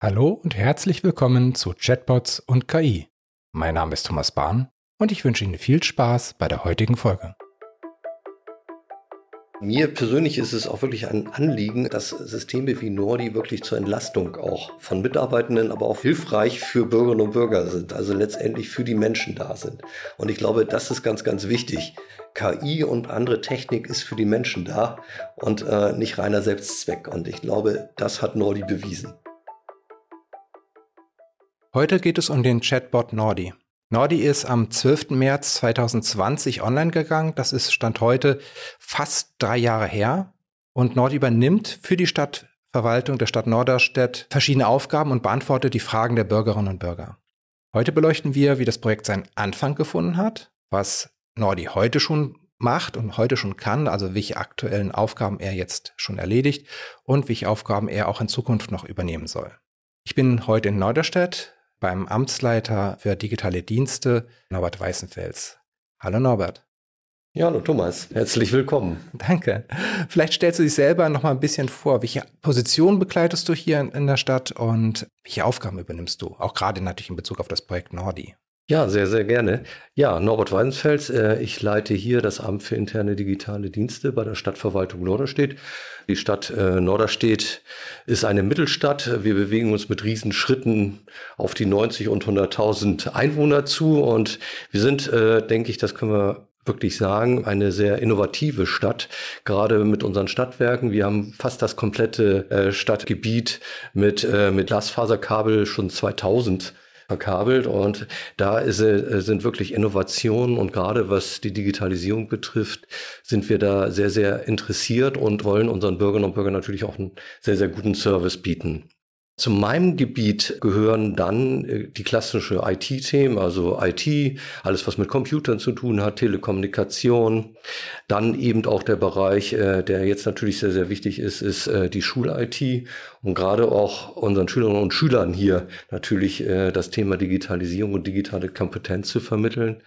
Hallo und herzlich willkommen zu Chatbots und KI. Mein Name ist Thomas Bahn und ich wünsche Ihnen viel Spaß bei der heutigen Folge. Mir persönlich ist es auch wirklich ein Anliegen, dass Systeme wie Nordi wirklich zur Entlastung auch von Mitarbeitenden, aber auch hilfreich für Bürgerinnen und Bürger sind, also letztendlich für die Menschen da sind. Und ich glaube, das ist ganz, ganz wichtig. KI und andere Technik ist für die Menschen da und äh, nicht reiner Selbstzweck. Und ich glaube, das hat Nordi bewiesen. Heute geht es um den Chatbot Nordi. Nordi ist am 12. März 2020 online gegangen. Das ist Stand heute fast drei Jahre her. Und Nordi übernimmt für die Stadtverwaltung der Stadt Norderstedt verschiedene Aufgaben und beantwortet die Fragen der Bürgerinnen und Bürger. Heute beleuchten wir, wie das Projekt seinen Anfang gefunden hat, was Nordi heute schon macht und heute schon kann, also welche aktuellen Aufgaben er jetzt schon erledigt und welche Aufgaben er auch in Zukunft noch übernehmen soll. Ich bin heute in Norderstedt beim Amtsleiter für digitale Dienste, Norbert Weißenfels. Hallo Norbert. Ja, hallo Thomas, herzlich willkommen. Danke. Vielleicht stellst du dich selber noch mal ein bisschen vor. Welche Position begleitest du hier in, in der Stadt und welche Aufgaben übernimmst du? Auch gerade natürlich in Bezug auf das Projekt Nordi. Ja, sehr, sehr gerne. Ja, Norbert Weidenfels, äh, ich leite hier das Amt für interne digitale Dienste bei der Stadtverwaltung Norderstedt. Die Stadt äh, Norderstedt ist eine Mittelstadt. Wir bewegen uns mit Riesenschritten auf die 90 und 100.000 Einwohner zu und wir sind, äh, denke ich, das können wir wirklich sagen, eine sehr innovative Stadt, gerade mit unseren Stadtwerken. Wir haben fast das komplette äh, Stadtgebiet mit, äh, mit Glasfaserkabel schon 2000 verkabelt und da ist, äh, sind wirklich Innovationen und gerade was die Digitalisierung betrifft, sind wir da sehr, sehr interessiert und wollen unseren Bürgerinnen und Bürgern natürlich auch einen sehr, sehr guten Service bieten. Zu meinem Gebiet gehören dann äh, die klassische IT-Themen, also IT, alles was mit Computern zu tun hat, Telekommunikation. Dann eben auch der Bereich, äh, der jetzt natürlich sehr, sehr wichtig ist, ist äh, die Schul-IT. Und gerade auch unseren Schülerinnen und Schülern hier natürlich das Thema Digitalisierung und digitale Kompetenz zu vermitteln.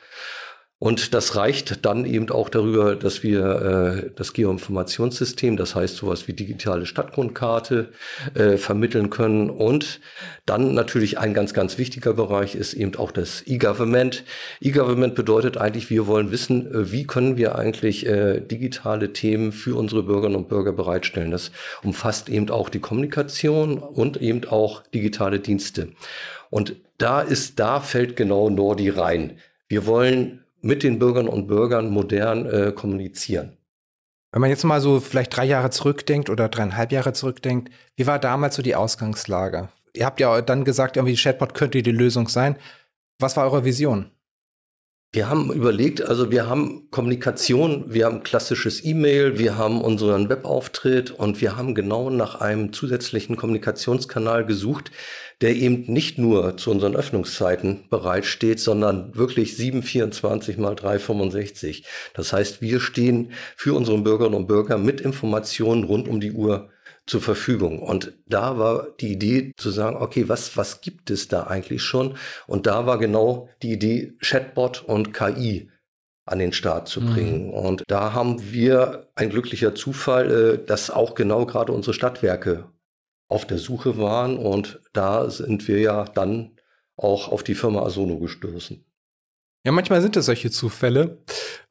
Und das reicht dann eben auch darüber, dass wir äh, das Geoinformationssystem, das heißt sowas wie digitale Stadtgrundkarte, äh, vermitteln können. Und dann natürlich ein ganz, ganz wichtiger Bereich ist eben auch das E-Government. E-Government bedeutet eigentlich, wir wollen wissen, äh, wie können wir eigentlich äh, digitale Themen für unsere Bürgerinnen und Bürger bereitstellen. Das umfasst eben auch die Kommunikation und eben auch digitale Dienste. Und da ist, da fällt genau Nordi rein. Wir wollen mit den Bürgern und Bürgern modern äh, kommunizieren. Wenn man jetzt mal so vielleicht drei Jahre zurückdenkt oder dreieinhalb Jahre zurückdenkt, wie war damals so die Ausgangslage? Ihr habt ja dann gesagt, irgendwie Chatbot könnte die Lösung sein. Was war eure Vision? Wir haben überlegt, also wir haben Kommunikation, wir haben klassisches E-Mail, wir haben unseren Webauftritt und wir haben genau nach einem zusätzlichen Kommunikationskanal gesucht, der eben nicht nur zu unseren Öffnungszeiten bereitsteht, sondern wirklich 724 mal 365. Das heißt, wir stehen für unsere Bürgerinnen und Bürger mit Informationen rund um die Uhr zur Verfügung. Und da war die Idee zu sagen, okay, was, was gibt es da eigentlich schon? Und da war genau die Idee, Chatbot und KI an den Start zu bringen. Mhm. Und da haben wir ein glücklicher Zufall, äh, dass auch genau gerade unsere Stadtwerke auf der Suche waren. Und da sind wir ja dann auch auf die Firma Asono gestoßen. Ja, manchmal sind es solche Zufälle.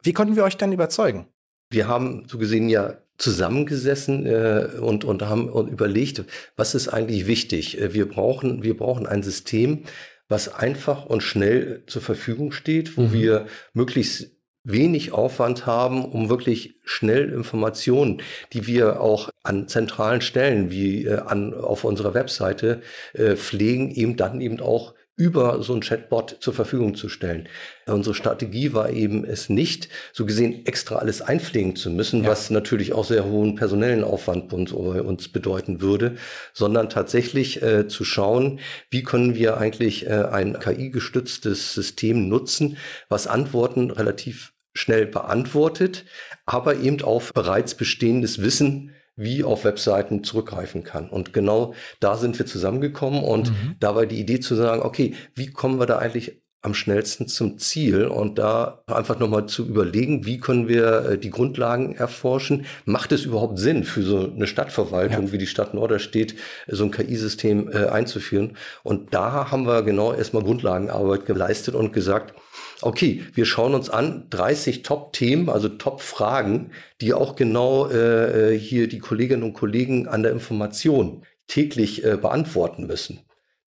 Wie konnten wir euch dann überzeugen? Wir haben so gesehen ja zusammengesessen äh, und, und haben überlegt, was ist eigentlich wichtig. Äh, wir brauchen, wir brauchen ein System, was einfach und schnell zur Verfügung steht, wo mhm. wir möglichst wenig Aufwand haben, um wirklich schnell Informationen, die wir auch an zentralen Stellen wie äh, an, auf unserer Webseite äh, pflegen, eben dann eben auch über so ein Chatbot zur Verfügung zu stellen. Unsere Strategie war eben es nicht, so gesehen extra alles einpflegen zu müssen, ja. was natürlich auch sehr hohen personellen Aufwand uns, uns bedeuten würde, sondern tatsächlich äh, zu schauen, wie können wir eigentlich äh, ein KI-gestütztes System nutzen, was Antworten relativ schnell beantwortet, aber eben auf bereits bestehendes Wissen wie auf Webseiten zurückgreifen kann. Und genau da sind wir zusammengekommen und mhm. da war die Idee zu sagen, okay, wie kommen wir da eigentlich am schnellsten zum Ziel und da einfach nochmal zu überlegen, wie können wir äh, die Grundlagen erforschen? Macht es überhaupt Sinn für so eine Stadtverwaltung ja. wie die Stadt Norderstedt, so ein KI-System äh, einzuführen? Und da haben wir genau erstmal Grundlagenarbeit geleistet und gesagt, okay, wir schauen uns an 30 Top-Themen, also Top-Fragen, die auch genau äh, äh, hier die Kolleginnen und Kollegen an der Information täglich äh, beantworten müssen.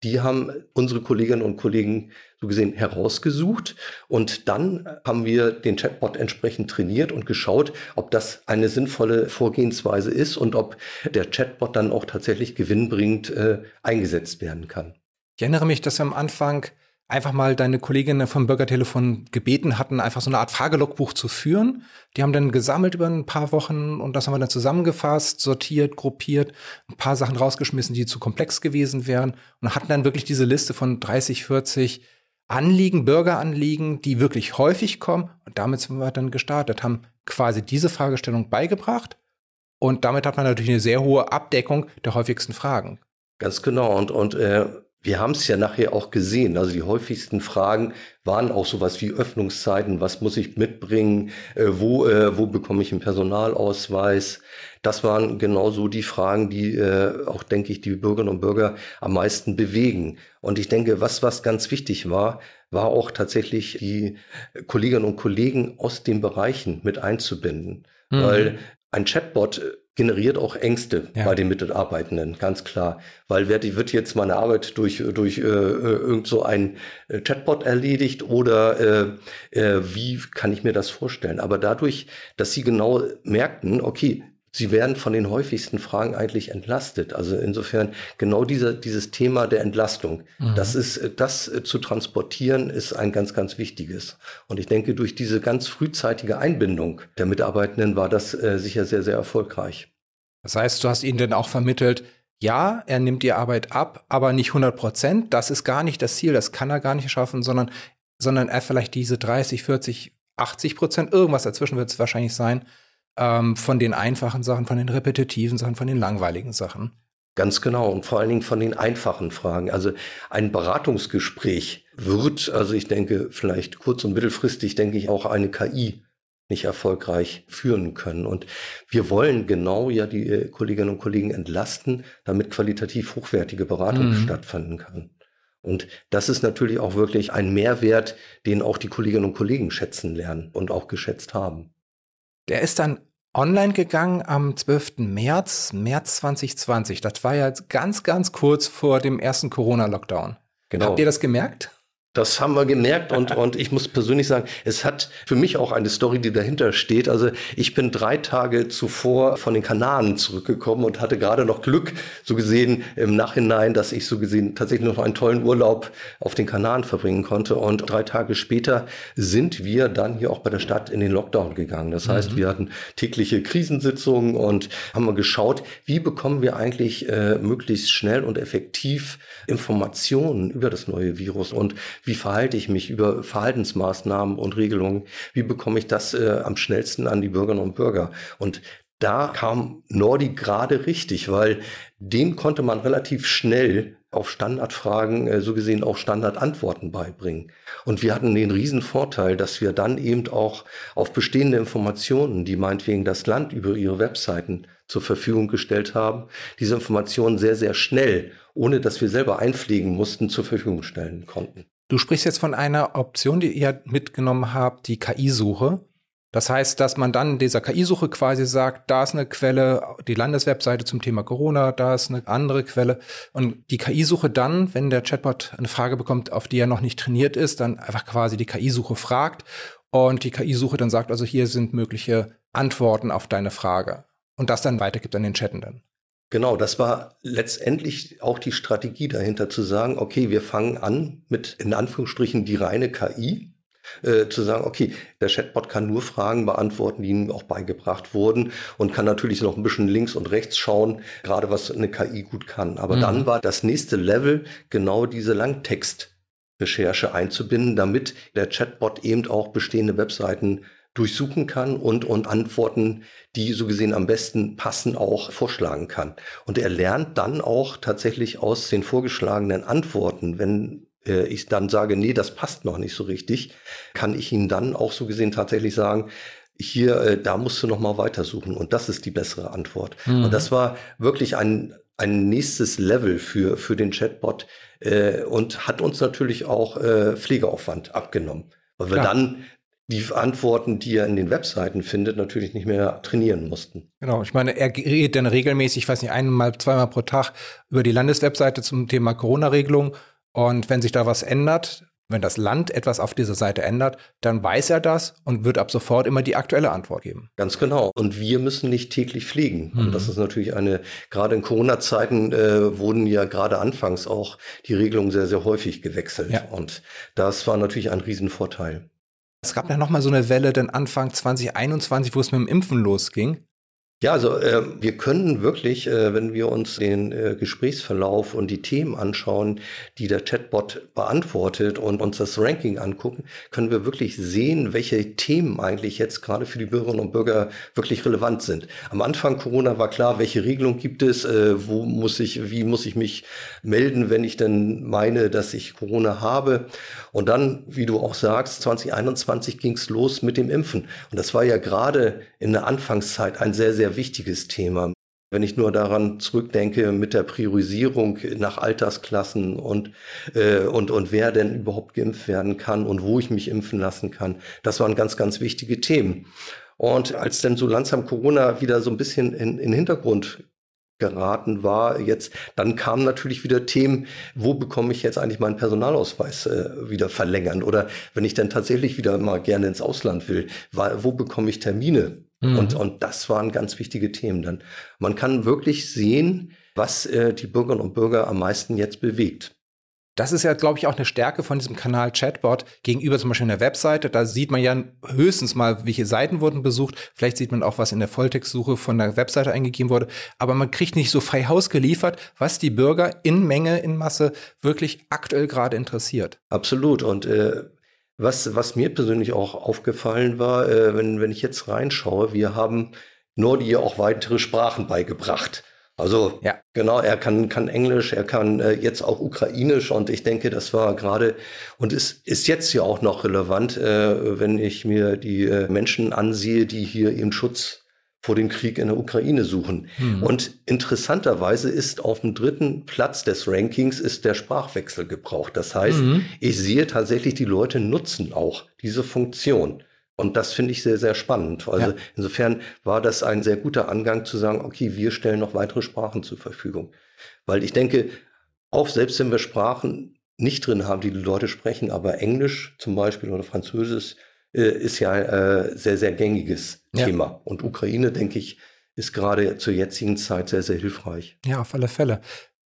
Die haben unsere Kolleginnen und Kollegen so gesehen herausgesucht und dann haben wir den Chatbot entsprechend trainiert und geschaut, ob das eine sinnvolle Vorgehensweise ist und ob der Chatbot dann auch tatsächlich gewinnbringend äh, eingesetzt werden kann. Ich erinnere mich, dass am Anfang einfach mal deine Kolleginnen vom Bürgertelefon gebeten hatten, einfach so eine Art Fragelogbuch zu führen. Die haben dann gesammelt über ein paar Wochen und das haben wir dann zusammengefasst, sortiert, gruppiert, ein paar Sachen rausgeschmissen, die zu komplex gewesen wären und hatten dann wirklich diese Liste von 30, 40 Anliegen, Bürgeranliegen, die wirklich häufig kommen. Und damit sind wir dann gestartet, haben quasi diese Fragestellung beigebracht. Und damit hat man natürlich eine sehr hohe Abdeckung der häufigsten Fragen. Ganz genau. Und, und äh, wir haben es ja nachher auch gesehen. Also die häufigsten Fragen waren auch sowas wie Öffnungszeiten, was muss ich mitbringen, äh, wo, äh, wo bekomme ich einen Personalausweis. Das waren genauso die Fragen, die äh, auch, denke ich, die Bürgerinnen und Bürger am meisten bewegen. Und ich denke, was, was ganz wichtig war, war auch tatsächlich die Kolleginnen und Kollegen aus den Bereichen mit einzubinden. Mhm. Weil ein Chatbot generiert auch Ängste ja. bei den Mitarbeitenden, ganz klar. Weil wird, wird jetzt meine Arbeit durch, durch äh, äh, irgend so ein äh, Chatbot erledigt oder äh, äh, wie kann ich mir das vorstellen? Aber dadurch, dass sie genau merkten, okay, Sie werden von den häufigsten Fragen eigentlich entlastet. Also insofern genau dieser, dieses Thema der Entlastung. Mhm. Das ist, das zu transportieren ist ein ganz, ganz wichtiges. Und ich denke, durch diese ganz frühzeitige Einbindung der Mitarbeitenden war das äh, sicher sehr, sehr erfolgreich. Das heißt, du hast ihnen dann auch vermittelt, ja, er nimmt die Arbeit ab, aber nicht 100 Prozent. Das ist gar nicht das Ziel, das kann er gar nicht schaffen, sondern, sondern er vielleicht diese 30, 40, 80 Prozent, irgendwas dazwischen wird es wahrscheinlich sein, ähm, von den einfachen Sachen, von den repetitiven Sachen, von den langweiligen Sachen. Ganz genau und vor allen Dingen von den einfachen Fragen. Also ein Beratungsgespräch wird, also ich denke, vielleicht kurz- und mittelfristig, denke ich, auch eine KI nicht erfolgreich führen können. Und wir wollen genau ja die äh, Kolleginnen und Kollegen entlasten, damit qualitativ hochwertige Beratung mhm. stattfinden kann. Und das ist natürlich auch wirklich ein Mehrwert, den auch die Kolleginnen und Kollegen schätzen lernen und auch geschätzt haben. Der ist dann online gegangen am 12. März, März 2020. Das war ja ganz, ganz kurz vor dem ersten Corona-Lockdown. Genau. Habt ihr das gemerkt? Das haben wir gemerkt und, und ich muss persönlich sagen, es hat für mich auch eine Story, die dahinter steht. Also ich bin drei Tage zuvor von den Kanaren zurückgekommen und hatte gerade noch Glück, so gesehen im Nachhinein, dass ich so gesehen tatsächlich noch einen tollen Urlaub auf den Kanaren verbringen konnte. Und drei Tage später sind wir dann hier auch bei der Stadt in den Lockdown gegangen. Das heißt, mhm. wir hatten tägliche Krisensitzungen und haben mal geschaut, wie bekommen wir eigentlich äh, möglichst schnell und effektiv Informationen über das neue Virus und wie verhalte ich mich über Verhaltensmaßnahmen und Regelungen, wie bekomme ich das äh, am schnellsten an die Bürgerinnen und Bürger. Und da kam Nordi gerade richtig, weil dem konnte man relativ schnell auf Standardfragen äh, so gesehen auch Standardantworten beibringen. Und wir hatten den riesen Vorteil, dass wir dann eben auch auf bestehende Informationen, die meinetwegen das Land über ihre Webseiten zur Verfügung gestellt haben, diese Informationen sehr, sehr schnell, ohne dass wir selber einpflegen mussten, zur Verfügung stellen konnten. Du sprichst jetzt von einer Option, die ihr mitgenommen habt, die KI-Suche. Das heißt, dass man dann dieser KI-Suche quasi sagt, da ist eine Quelle, die Landeswebseite zum Thema Corona, da ist eine andere Quelle. Und die KI-Suche dann, wenn der Chatbot eine Frage bekommt, auf die er noch nicht trainiert ist, dann einfach quasi die KI-Suche fragt und die KI-Suche dann sagt, also hier sind mögliche Antworten auf deine Frage. Und das dann weitergibt an den Chattenden. Genau, das war letztendlich auch die Strategie dahinter zu sagen, okay, wir fangen an mit in Anführungsstrichen die reine KI, äh, zu sagen, okay, der Chatbot kann nur Fragen beantworten, die ihm auch beigebracht wurden und kann natürlich noch ein bisschen links und rechts schauen, gerade was eine KI gut kann. Aber mhm. dann war das nächste Level genau diese Langtextrecherche einzubinden, damit der Chatbot eben auch bestehende Webseiten durchsuchen kann und, und Antworten, die so gesehen am besten passen, auch vorschlagen kann. Und er lernt dann auch tatsächlich aus den vorgeschlagenen Antworten, wenn äh, ich dann sage, nee, das passt noch nicht so richtig, kann ich Ihnen dann auch so gesehen tatsächlich sagen, hier, äh, da musst du noch mal weitersuchen und das ist die bessere Antwort. Mhm. Und das war wirklich ein, ein nächstes Level für, für den Chatbot äh, und hat uns natürlich auch äh, Pflegeaufwand abgenommen, weil wir Klar. dann die Antworten, die er in den Webseiten findet, natürlich nicht mehr trainieren mussten. Genau, ich meine, er redet dann regelmäßig, ich weiß nicht, einmal, zweimal pro Tag über die Landeswebseite zum Thema Corona-Regelung. Und wenn sich da was ändert, wenn das Land etwas auf dieser Seite ändert, dann weiß er das und wird ab sofort immer die aktuelle Antwort geben. Ganz genau. Und wir müssen nicht täglich fliegen. Mhm. Und das ist natürlich eine, gerade in Corona-Zeiten äh, wurden ja gerade anfangs auch die Regelungen sehr, sehr häufig gewechselt. Ja. Und das war natürlich ein Riesenvorteil. Es gab ja noch mal so eine Welle, denn Anfang 2021, wo es mit dem Impfen losging. Ja, also äh, wir können wirklich, äh, wenn wir uns den äh, Gesprächsverlauf und die Themen anschauen, die der Chatbot beantwortet und uns das Ranking angucken, können wir wirklich sehen, welche Themen eigentlich jetzt gerade für die Bürgerinnen und Bürger wirklich relevant sind. Am Anfang Corona war klar, welche Regelung gibt es, äh, wo muss ich, wie muss ich mich melden, wenn ich denn meine, dass ich Corona habe. Und dann, wie du auch sagst, 2021 ging es los mit dem Impfen. Und das war ja gerade in der Anfangszeit ein sehr, sehr wichtiges Thema. Wenn ich nur daran zurückdenke mit der Priorisierung nach Altersklassen und, äh, und, und wer denn überhaupt geimpft werden kann und wo ich mich impfen lassen kann, das waren ganz, ganz wichtige Themen. Und als dann so langsam Corona wieder so ein bisschen in, in Hintergrund geraten war. Jetzt, dann kamen natürlich wieder Themen, wo bekomme ich jetzt eigentlich meinen Personalausweis äh, wieder verlängern? Oder wenn ich dann tatsächlich wieder mal gerne ins Ausland will, wo bekomme ich Termine? Mhm. Und, und das waren ganz wichtige Themen dann. Man kann wirklich sehen, was äh, die Bürgerinnen und Bürger am meisten jetzt bewegt. Das ist ja, glaube ich, auch eine Stärke von diesem Kanal Chatbot gegenüber zum Beispiel einer Webseite. Da sieht man ja höchstens mal, welche Seiten wurden besucht. Vielleicht sieht man auch, was in der Volltextsuche von der Webseite eingegeben wurde. Aber man kriegt nicht so frei Haus geliefert, was die Bürger in Menge, in Masse wirklich aktuell gerade interessiert. Absolut. Und äh, was, was mir persönlich auch aufgefallen war, äh, wenn, wenn ich jetzt reinschaue, wir haben Nordi auch weitere Sprachen beigebracht. Also ja. genau, er kann, kann Englisch, er kann äh, jetzt auch Ukrainisch und ich denke, das war gerade und es ist jetzt ja auch noch relevant, äh, wenn ich mir die äh, Menschen ansehe, die hier eben Schutz vor dem Krieg in der Ukraine suchen. Hm. Und interessanterweise ist auf dem dritten Platz des Rankings ist der Sprachwechsel gebraucht. Das heißt, mhm. ich sehe tatsächlich, die Leute nutzen auch diese Funktion. Und das finde ich sehr, sehr spannend. Also ja. insofern war das ein sehr guter Angang zu sagen, okay, wir stellen noch weitere Sprachen zur Verfügung. Weil ich denke, auch selbst wenn wir Sprachen nicht drin haben, die die Leute sprechen, aber Englisch zum Beispiel oder Französisch ist ja äh, sehr, sehr gängiges ja. Thema. Und Ukraine, denke ich, ist gerade zur jetzigen Zeit sehr, sehr hilfreich. Ja, auf alle Fälle.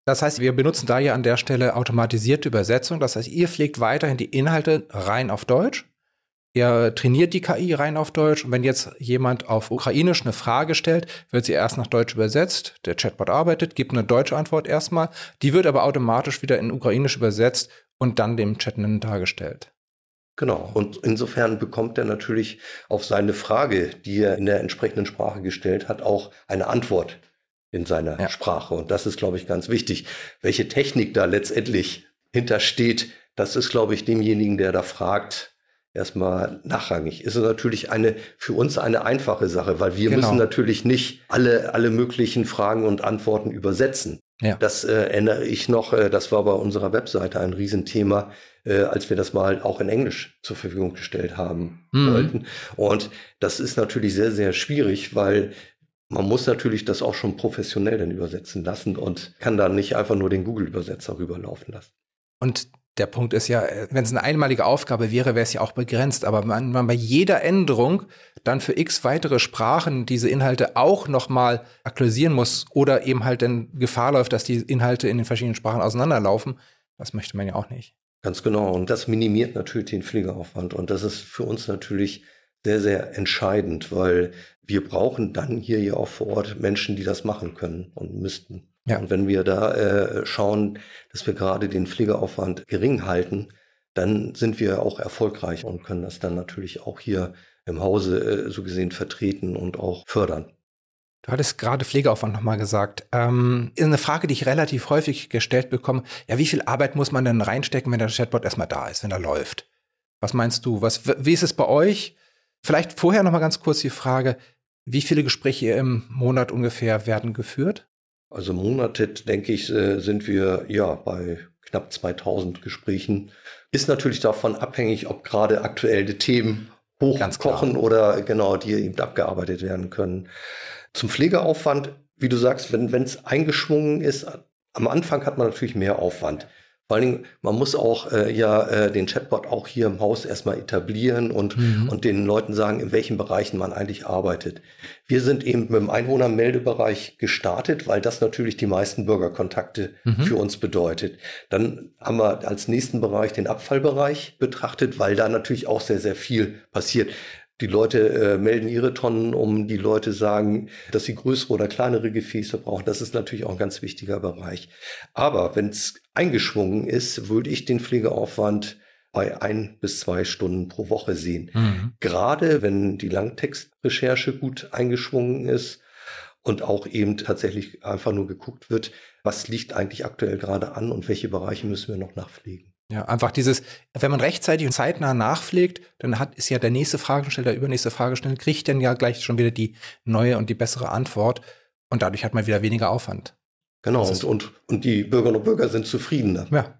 Das heißt, wir benutzen da ja an der Stelle automatisierte Übersetzung. Das heißt, ihr pflegt weiterhin die Inhalte rein auf Deutsch. Ihr trainiert die KI rein auf Deutsch. Und wenn jetzt jemand auf Ukrainisch eine Frage stellt, wird sie erst nach Deutsch übersetzt. Der Chatbot arbeitet, gibt eine deutsche Antwort erstmal. Die wird aber automatisch wieder in Ukrainisch übersetzt und dann dem Chatenden dargestellt. Genau. Und insofern bekommt er natürlich auf seine Frage, die er in der entsprechenden Sprache gestellt hat, auch eine Antwort in seiner ja. Sprache. Und das ist, glaube ich, ganz wichtig. Welche Technik da letztendlich hintersteht, das ist, glaube ich, demjenigen, der da fragt, erstmal nachrangig. Ist natürlich eine, für uns eine einfache Sache, weil wir genau. müssen natürlich nicht alle, alle möglichen Fragen und Antworten übersetzen. Ja. Das äh, erinnere ich noch, äh, das war bei unserer Webseite ein Riesenthema, äh, als wir das mal auch in Englisch zur Verfügung gestellt haben mhm. wollten. Und das ist natürlich sehr, sehr schwierig, weil man muss natürlich das auch schon professionell dann übersetzen lassen und kann dann nicht einfach nur den Google-Übersetzer rüberlaufen lassen. Und der Punkt ist ja, wenn es eine einmalige Aufgabe wäre, wäre es ja auch begrenzt. Aber wenn man bei jeder Änderung dann für x weitere Sprachen diese Inhalte auch nochmal aktualisieren muss oder eben halt dann Gefahr läuft, dass die Inhalte in den verschiedenen Sprachen auseinanderlaufen, das möchte man ja auch nicht. Ganz genau. Und das minimiert natürlich den Pflegeaufwand. Und das ist für uns natürlich sehr, sehr entscheidend, weil wir brauchen dann hier ja auch vor Ort Menschen, die das machen können und müssten. Ja. Und wenn wir da äh, schauen, dass wir gerade den Pflegeaufwand gering halten, dann sind wir auch erfolgreich und können das dann natürlich auch hier im Hause äh, so gesehen vertreten und auch fördern. Du hattest gerade Pflegeaufwand nochmal gesagt. Ähm, ist eine Frage, die ich relativ häufig gestellt bekomme. Ja, wie viel Arbeit muss man denn reinstecken, wenn der Chatbot erstmal da ist, wenn er läuft? Was meinst du? Was, wie ist es bei euch? Vielleicht vorher nochmal ganz kurz die Frage, wie viele Gespräche im Monat ungefähr werden geführt? Also Monate, denke ich, äh, sind wir ja bei knapp 2000 Gesprächen. Ist natürlich davon abhängig, ob gerade aktuelle Themen hochkochen oder genau, die eben abgearbeitet werden können. Zum Pflegeaufwand, wie du sagst, wenn es eingeschwungen ist, am Anfang hat man natürlich mehr Aufwand. Vor allen Dingen, man muss auch äh, ja äh, den Chatbot auch hier im Haus erstmal etablieren und, mhm. und den Leuten sagen, in welchen Bereichen man eigentlich arbeitet. Wir sind eben mit dem Einwohnermeldebereich gestartet, weil das natürlich die meisten Bürgerkontakte mhm. für uns bedeutet. Dann haben wir als nächsten Bereich den Abfallbereich betrachtet, weil da natürlich auch sehr, sehr viel passiert. Die Leute äh, melden ihre Tonnen um, die Leute sagen, dass sie größere oder kleinere Gefäße brauchen. Das ist natürlich auch ein ganz wichtiger Bereich. Aber wenn es eingeschwungen ist, würde ich den Pflegeaufwand bei ein bis zwei Stunden pro Woche sehen. Mhm. Gerade wenn die Langtextrecherche gut eingeschwungen ist und auch eben tatsächlich einfach nur geguckt wird, was liegt eigentlich aktuell gerade an und welche Bereiche müssen wir noch nachpflegen. Ja, einfach dieses, wenn man rechtzeitig und zeitnah nachpflegt, dann hat, ist ja der nächste Fragesteller, der übernächste Fragesteller, kriegt dann ja gleich schon wieder die neue und die bessere Antwort. Und dadurch hat man wieder weniger Aufwand. Genau, und, und, und die Bürgerinnen und Bürger sind zufriedener. Ja.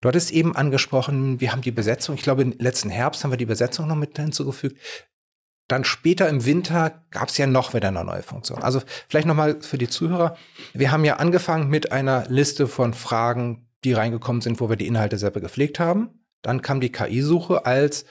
Du hattest eben angesprochen, wir haben die Besetzung, ich glaube, im letzten Herbst haben wir die Besetzung noch mit hinzugefügt. Dann später im Winter gab es ja noch wieder eine neue Funktion. Also vielleicht nochmal für die Zuhörer. Wir haben ja angefangen mit einer Liste von Fragen, die reingekommen sind, wo wir die Inhalte selber gepflegt haben. Dann kam die KI-Suche als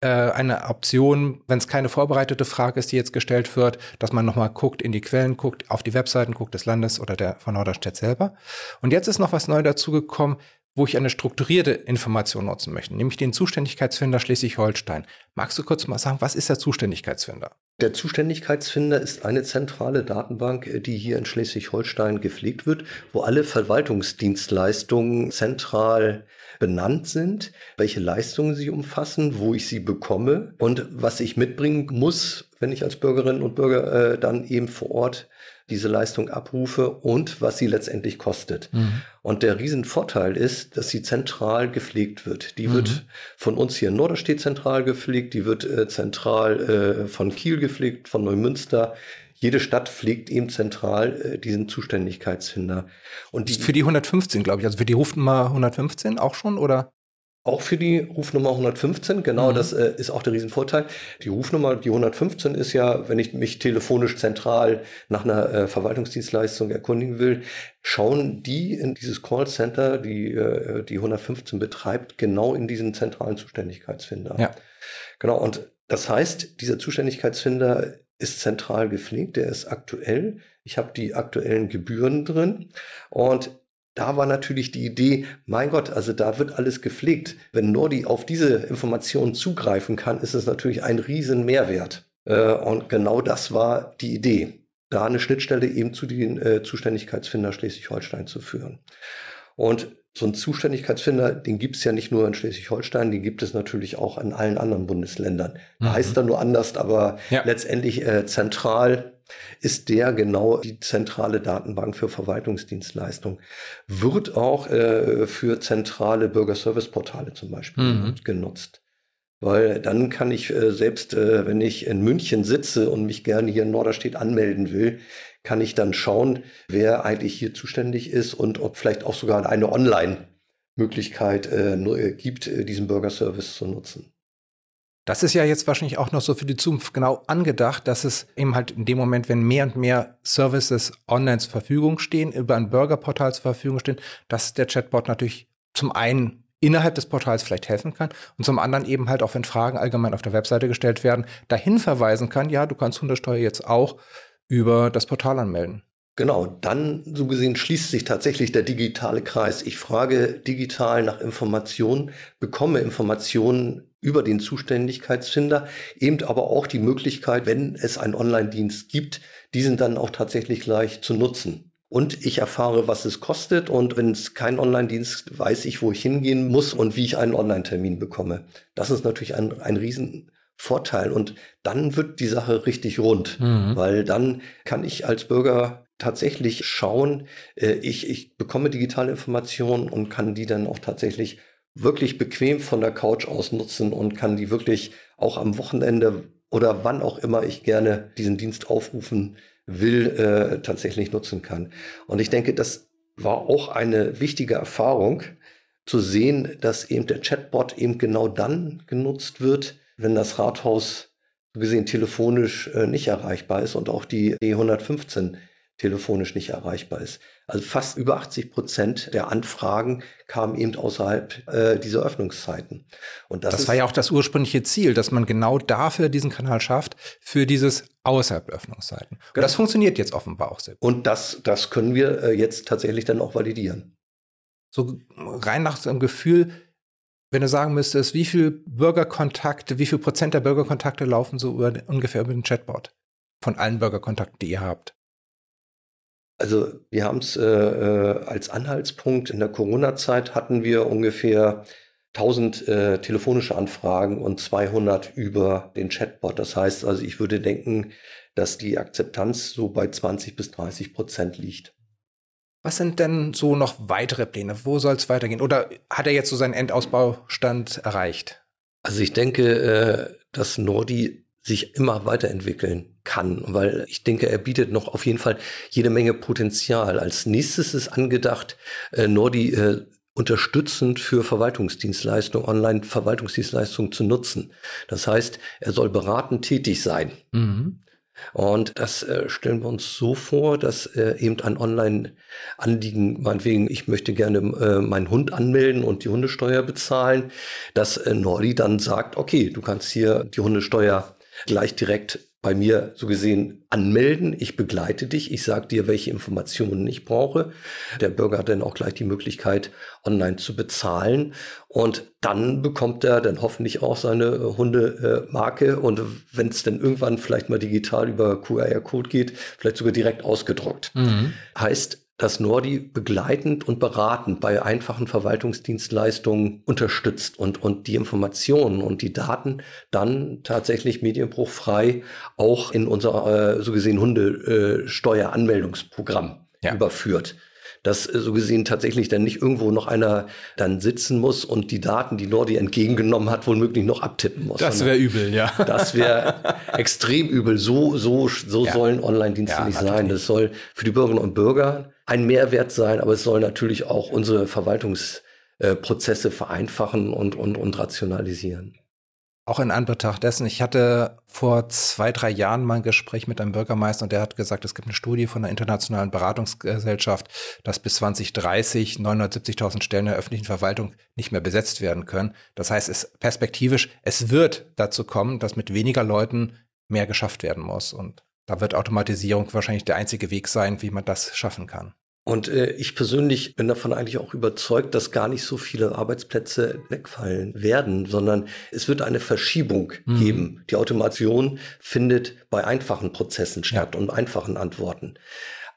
eine Option, wenn es keine vorbereitete Frage ist, die jetzt gestellt wird, dass man nochmal guckt, in die Quellen guckt, auf die Webseiten guckt des Landes oder der von Norderstedt selber. Und jetzt ist noch was neu dazugekommen, wo ich eine strukturierte Information nutzen möchte, nämlich den Zuständigkeitsfinder Schleswig-Holstein. Magst du kurz mal sagen, was ist der Zuständigkeitsfinder? Der Zuständigkeitsfinder ist eine zentrale Datenbank, die hier in Schleswig-Holstein gepflegt wird, wo alle Verwaltungsdienstleistungen zentral benannt sind, welche Leistungen sie umfassen, wo ich sie bekomme und was ich mitbringen muss, wenn ich als Bürgerinnen und Bürger äh, dann eben vor Ort diese Leistung abrufe und was sie letztendlich kostet. Mhm. Und der Riesenvorteil ist, dass sie zentral gepflegt wird. Die mhm. wird von uns hier in Norderstedt zentral gepflegt, die wird äh, zentral äh, von Kiel gepflegt, von Neumünster. Jede Stadt pflegt eben zentral äh, diesen Zuständigkeitsfinder. Und die, für die 115, glaube ich, also für die Rufnummer 115 auch schon, oder? Auch für die Rufnummer 115, genau, mhm. das äh, ist auch der Riesenvorteil. Die Rufnummer, die 115 ist ja, wenn ich mich telefonisch zentral nach einer äh, Verwaltungsdienstleistung erkundigen will, schauen die in dieses Callcenter, die äh, die 115 betreibt, genau in diesen zentralen Zuständigkeitsfinder. Ja. Genau, und das heißt, dieser Zuständigkeitsfinder ist zentral gepflegt, der ist aktuell. Ich habe die aktuellen Gebühren drin und da war natürlich die Idee, mein Gott, also da wird alles gepflegt. Wenn Nordi auf diese Informationen zugreifen kann, ist es natürlich ein riesen Mehrwert. Äh, und genau das war die Idee, da eine Schnittstelle eben zu den äh, Zuständigkeitsfinder Schleswig-Holstein zu führen. Und so ein Zuständigkeitsfinder, den gibt es ja nicht nur in Schleswig-Holstein, den gibt es natürlich auch in allen anderen Bundesländern. Mhm. Heißt dann nur anders, aber ja. letztendlich äh, zentral ist der genau die zentrale Datenbank für Verwaltungsdienstleistungen. Wird auch äh, für zentrale Bürgerservice-Portale zum Beispiel mhm. genutzt. Weil dann kann ich äh, selbst, äh, wenn ich in München sitze und mich gerne hier in Norderstedt anmelden will, kann ich dann schauen, wer eigentlich hier zuständig ist und ob vielleicht auch sogar eine Online-Möglichkeit äh, gibt, äh, diesen Bürgerservice zu nutzen. Das ist ja jetzt wahrscheinlich auch noch so für die Zukunft genau angedacht, dass es eben halt in dem Moment, wenn mehr und mehr Services online zur Verfügung stehen, über ein Bürgerportal zur Verfügung stehen, dass der Chatbot natürlich zum einen innerhalb des Portals vielleicht helfen kann und zum anderen eben halt auch, wenn Fragen allgemein auf der Webseite gestellt werden, dahin verweisen kann, ja, du kannst Hundesteuer jetzt auch über das Portal anmelden. Genau, dann so gesehen schließt sich tatsächlich der digitale Kreis. Ich frage digital nach Informationen, bekomme Informationen über den Zuständigkeitsfinder, eben aber auch die Möglichkeit, wenn es einen Online-Dienst gibt, diesen dann auch tatsächlich gleich zu nutzen. Und ich erfahre, was es kostet und wenn es kein Online-Dienst, weiß ich, wo ich hingehen muss und wie ich einen Online-Termin bekomme. Das ist natürlich ein, ein riesen Vorteil und dann wird die Sache richtig rund, mhm. weil dann kann ich als Bürger tatsächlich schauen, äh, ich, ich bekomme digitale Informationen und kann die dann auch tatsächlich wirklich bequem von der Couch aus nutzen und kann die wirklich auch am Wochenende oder wann auch immer ich gerne diesen Dienst aufrufen will, äh, tatsächlich nutzen kann. Und ich denke, das war auch eine wichtige Erfahrung, zu sehen, dass eben der Chatbot eben genau dann genutzt wird, wenn das Rathaus gesehen telefonisch äh, nicht erreichbar ist und auch die E115 telefonisch nicht erreichbar ist. Also fast über 80 Prozent der Anfragen kamen eben außerhalb äh, dieser Öffnungszeiten. Und das, das war ja auch das ursprüngliche Ziel, dass man genau dafür diesen Kanal schafft, für dieses außerhalb Öffnungszeiten. Und genau. das funktioniert jetzt offenbar auch sehr gut. Und das, das können wir äh, jetzt tatsächlich dann auch validieren. So rein nach so einem Gefühl, wenn du sagen müsstest, wie viel Bürgerkontakte, wie viel Prozent der Bürgerkontakte laufen so über, ungefähr über den Chatbot? Von allen Bürgerkontakten, die ihr habt? Also wir haben es äh, äh, als Anhaltspunkt in der Corona-Zeit hatten wir ungefähr 1000 äh, telefonische Anfragen und 200 über den Chatbot. Das heißt also, ich würde denken, dass die Akzeptanz so bei 20 bis 30 Prozent liegt. Was sind denn so noch weitere Pläne? Wo soll es weitergehen? Oder hat er jetzt so seinen Endausbaustand erreicht? Also ich denke, äh, dass Nordi sich immer weiterentwickeln kann, weil ich denke, er bietet noch auf jeden Fall jede Menge Potenzial. Als nächstes ist angedacht, äh, Nordi äh, unterstützend für Verwaltungsdienstleistungen, Online-Verwaltungsdienstleistungen zu nutzen. Das heißt, er soll beratend tätig sein. Mhm. Und das äh, stellen wir uns so vor, dass äh, eben ein Online-Anliegen, meinetwegen, ich möchte gerne äh, meinen Hund anmelden und die Hundesteuer bezahlen, dass äh, Nordi dann sagt, okay, du kannst hier die Hundesteuer gleich direkt bei mir so gesehen anmelden. Ich begleite dich. Ich sage dir, welche Informationen ich brauche. Der Bürger hat dann auch gleich die Möglichkeit, online zu bezahlen. Und dann bekommt er dann hoffentlich auch seine Hundemarke. Und wenn es dann irgendwann vielleicht mal digital über QR-Code geht, vielleicht sogar direkt ausgedruckt. Mhm. Heißt, dass Nordi begleitend und beratend bei einfachen Verwaltungsdienstleistungen unterstützt und, und die Informationen und die Daten dann tatsächlich medienbruchfrei auch in unser äh, so gesehen Hundesteueranmeldungsprogramm ja. überführt dass äh, so gesehen tatsächlich dann nicht irgendwo noch einer dann sitzen muss und die Daten, die Nordi entgegengenommen hat, womöglich noch abtippen muss. Das wäre übel, ja. Das wäre extrem übel. So, so, so ja. sollen Online-Dienste ja, nicht sein. Das soll für die Bürgerinnen und Bürger ein Mehrwert sein, aber es soll natürlich auch unsere Verwaltungsprozesse vereinfachen und, und, und rationalisieren auch in Anbetracht dessen, ich hatte vor zwei, drei Jahren mal ein Gespräch mit einem Bürgermeister und der hat gesagt, es gibt eine Studie von der Internationalen Beratungsgesellschaft, dass bis 2030 970.000 Stellen der öffentlichen Verwaltung nicht mehr besetzt werden können. Das heißt, es perspektivisch, es wird dazu kommen, dass mit weniger Leuten mehr geschafft werden muss. Und da wird Automatisierung wahrscheinlich der einzige Weg sein, wie man das schaffen kann. Und äh, ich persönlich bin davon eigentlich auch überzeugt, dass gar nicht so viele Arbeitsplätze wegfallen werden, sondern es wird eine Verschiebung mhm. geben. Die Automation findet bei einfachen Prozessen statt ja. und einfachen Antworten.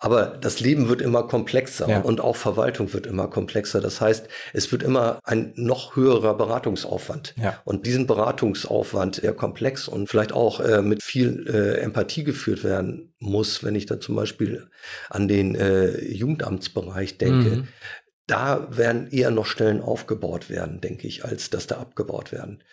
Aber das Leben wird immer komplexer ja. und auch Verwaltung wird immer komplexer. Das heißt, es wird immer ein noch höherer Beratungsaufwand. Ja. Und diesen Beratungsaufwand, der komplex und vielleicht auch äh, mit viel äh, Empathie geführt werden muss, wenn ich da zum Beispiel an den äh, Jugendamtsbereich denke, mhm. da werden eher noch Stellen aufgebaut werden, denke ich, als dass da abgebaut werden.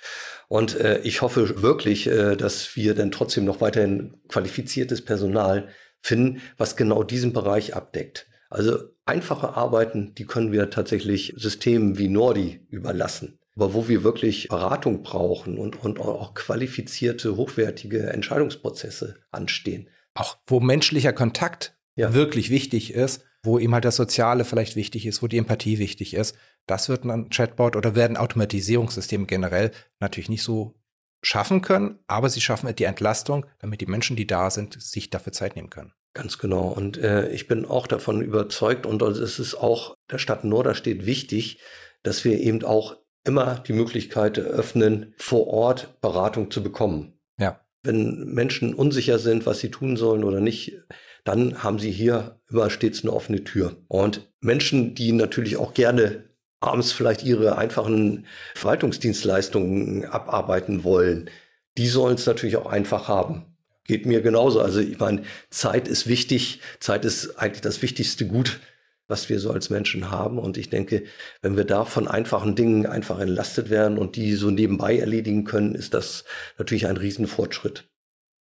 Und äh, ich hoffe wirklich, äh, dass wir dann trotzdem noch weiterhin qualifiziertes Personal finden, was genau diesen Bereich abdeckt. Also einfache Arbeiten, die können wir tatsächlich Systemen wie Nordi überlassen. Aber wo wir wirklich Beratung brauchen und, und auch qualifizierte, hochwertige Entscheidungsprozesse anstehen. Auch wo menschlicher Kontakt ja. wirklich wichtig ist, wo ihm halt das Soziale vielleicht wichtig ist, wo die Empathie wichtig ist, das wird ein Chatbot oder werden Automatisierungssysteme generell natürlich nicht so schaffen können, aber sie schaffen die Entlastung, damit die Menschen, die da sind, sich dafür Zeit nehmen können. Ganz genau. Und äh, ich bin auch davon überzeugt und es ist auch der Stadt Norderstedt wichtig, dass wir eben auch immer die Möglichkeit eröffnen, vor Ort Beratung zu bekommen. Ja. Wenn Menschen unsicher sind, was sie tun sollen oder nicht, dann haben sie hier immer stets eine offene Tür. Und Menschen, die natürlich auch gerne abends vielleicht ihre einfachen Verwaltungsdienstleistungen abarbeiten wollen, die sollen es natürlich auch einfach haben. Geht mir genauso. Also ich meine, Zeit ist wichtig. Zeit ist eigentlich das wichtigste Gut, was wir so als Menschen haben. Und ich denke, wenn wir da von einfachen Dingen einfach entlastet werden und die so nebenbei erledigen können, ist das natürlich ein Riesenfortschritt.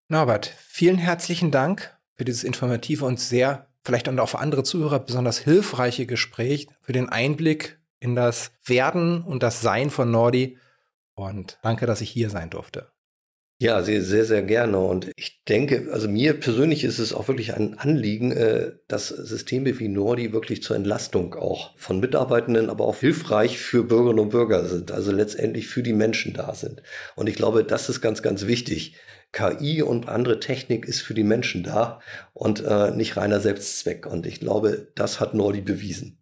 Norbert, vielen herzlichen Dank für dieses informative und sehr, vielleicht auch für andere Zuhörer besonders hilfreiche Gespräch, für den Einblick in das Werden und das Sein von Nordi. Und danke, dass ich hier sein durfte. Ja, sehr, sehr, sehr gerne. Und ich denke, also mir persönlich ist es auch wirklich ein Anliegen, äh, dass Systeme wie Nordi wirklich zur Entlastung auch von Mitarbeitenden, aber auch hilfreich für Bürgerinnen und Bürger sind, also letztendlich für die Menschen da sind. Und ich glaube, das ist ganz, ganz wichtig. KI und andere Technik ist für die Menschen da und äh, nicht reiner Selbstzweck. Und ich glaube, das hat Nordi bewiesen.